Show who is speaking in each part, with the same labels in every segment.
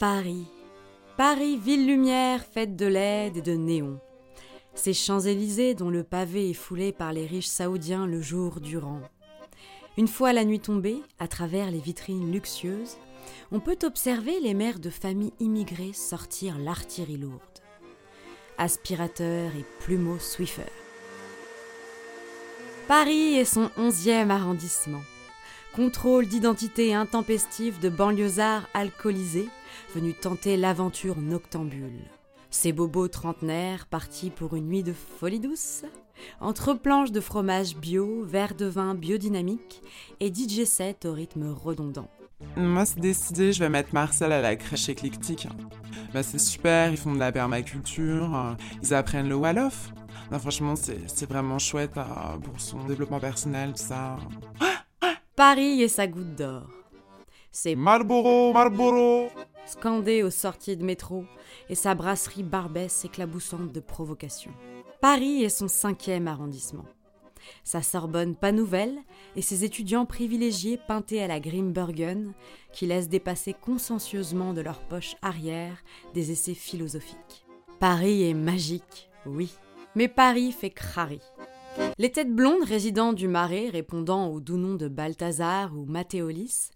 Speaker 1: Paris Paris, ville lumière, faite de LED et de néons. Ces Champs-Élysées dont le pavé est foulé par les riches saoudiens le jour durant. Une fois la nuit tombée, à travers les vitrines luxueuses, on peut observer les mères de familles immigrées sortir l'artillerie lourde. Aspirateur et plumeau Swiffer. Paris et son onzième arrondissement. Contrôle d'identité intempestif de banlieusards alcoolisés venus tenter l'aventure noctambule. Ces bobos trentenaires partis pour une nuit de folie douce entre planches de fromage bio, verre de vin biodynamique et DJ set au rythme redondant.
Speaker 2: Moi, c'est décidé, je vais mettre Marcel à la crèche éclectique. Bah, c'est super, ils font de la permaculture, euh, ils apprennent le Wolof. Non, franchement, c'est vraiment chouette euh, pour son développement personnel, tout ça.
Speaker 1: Paris et sa goutte d'or. C'est
Speaker 2: Marlboro, Marlboro
Speaker 1: scandé aux sorties de métro et sa brasserie Barbès éclaboussante de provocation. Paris est son cinquième arrondissement. Sa Sorbonne pas nouvelle et ses étudiants privilégiés peintés à la Grimbergen qui laissent dépasser consciencieusement de leur poche arrière des essais philosophiques. Paris est magique, oui, mais Paris fait crari. Les têtes blondes résidant du Marais répondant au doux nom de Balthazar ou Mathéolis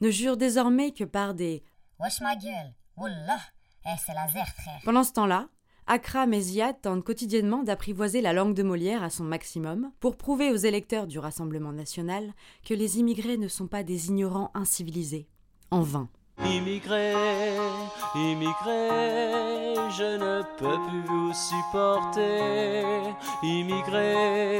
Speaker 1: ne jurent désormais que par des
Speaker 3: Wesh ma gueule, Wallah, eh, c'est laser frère.
Speaker 1: Pendant ce temps-là, Akram et Ziad tentent quotidiennement d'apprivoiser la langue de Molière à son maximum pour prouver aux électeurs du Rassemblement national que les immigrés ne sont pas des ignorants incivilisés. En vain.
Speaker 4: Immigrés, immigrés, je ne peux plus vous supporter. Immigrés,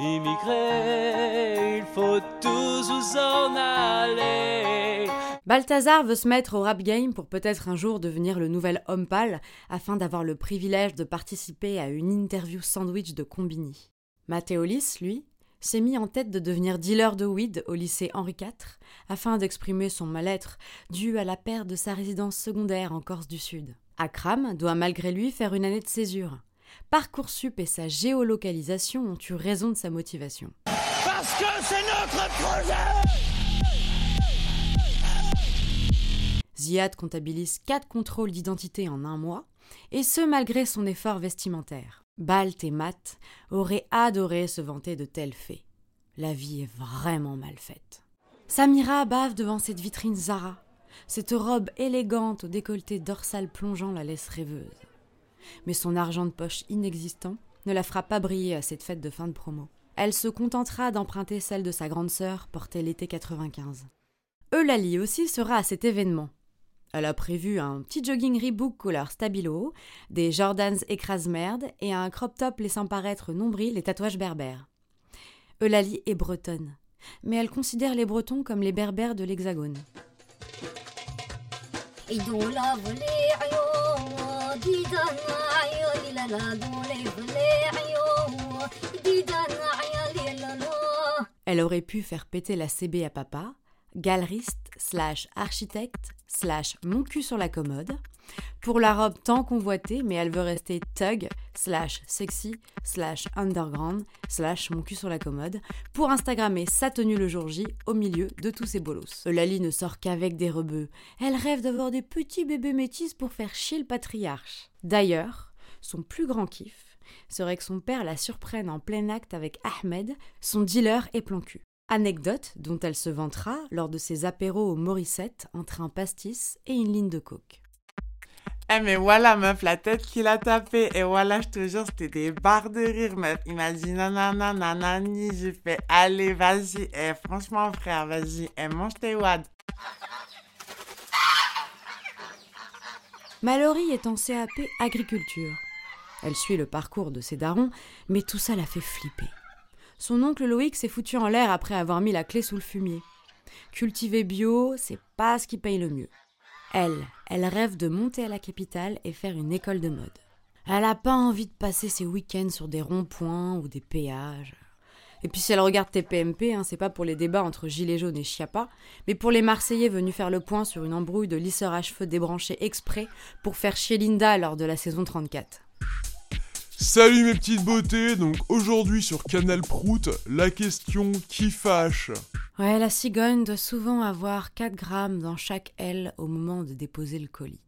Speaker 4: immigrés, il faut tous vous en aller.
Speaker 1: Balthazar veut se mettre au rap game pour peut-être un jour devenir le nouvel homme pâle afin d'avoir le privilège de participer à une interview sandwich de Combini. Mathéolis, lui, s'est mis en tête de devenir dealer de weed au lycée Henri IV afin d'exprimer son mal-être dû à la perte de sa résidence secondaire en Corse du Sud. Akram doit malgré lui faire une année de césure. Parcoursup et sa géolocalisation ont eu raison de sa motivation.
Speaker 4: Parce que c'est notre projet
Speaker 1: Ziad comptabilise 4 contrôles d'identité en un mois, et ce malgré son effort vestimentaire. Balt et Matt auraient adoré se vanter de tels faits. La vie est vraiment mal faite. Samira bave devant cette vitrine Zara. Cette robe élégante au décolleté dorsal plongeant la laisse rêveuse. Mais son argent de poche inexistant ne la fera pas briller à cette fête de fin de promo. Elle se contentera d'emprunter celle de sa grande sœur portée l'été 95. Eulalie aussi sera à cet événement. Elle a prévu un petit jogging Reebok couleur stabilo, des Jordans écrase-merde et un crop top laissant paraître nombril les tatouages berbères. Eulalie est bretonne, mais elle considère les Bretons comme les berbères de l'Hexagone. Elle aurait pu faire péter la CB à papa, galeriste slash architecte slash mon cul sur la commode pour la robe tant convoitée mais elle veut rester thug slash sexy slash underground slash mon cul sur la commode pour Instagrammer sa tenue le jour J au milieu de tous ces bolos. Lali ne sort qu'avec des rebeux. Elle rêve d'avoir des petits bébés métis pour faire chier le patriarche. D'ailleurs, son plus grand kiff serait que son père la surprenne en plein acte avec Ahmed, son dealer et plan cul. Anecdote dont elle se vantera lors de ses apéros au Morissette entre un pastis et une ligne de coke.
Speaker 2: Eh mais voilà meuf, la tête qu'il a tapée. Et voilà, je te jure, c'était des barres de rire meuf. Il m'a dit nanana nanani. J'ai fait allez vas-y. Eh franchement frère, vas-y. Eh mange tes wads.
Speaker 1: Mallory est en CAP agriculture. Elle suit le parcours de ses darons, mais tout ça la fait flipper son oncle Loïc s'est foutu en l'air après avoir mis la clé sous le fumier. Cultiver bio, c'est pas ce qui paye le mieux. Elle, elle rêve de monter à la capitale et faire une école de mode. Elle n'a pas envie de passer ses week-ends sur des ronds-points ou des péages. Et puis si elle regarde TPMP, hein, c'est pas pour les débats entre Gilets jaunes et Chiappa, mais pour les Marseillais venus faire le point sur une embrouille de lisseurs à cheveux débranchés exprès pour faire chier Linda lors de la saison 34.
Speaker 5: Salut mes petites beautés, donc aujourd'hui sur Canal Prout, la question qui fâche.
Speaker 1: Ouais, la cigogne doit souvent avoir 4 grammes dans chaque aile au moment de déposer le colis.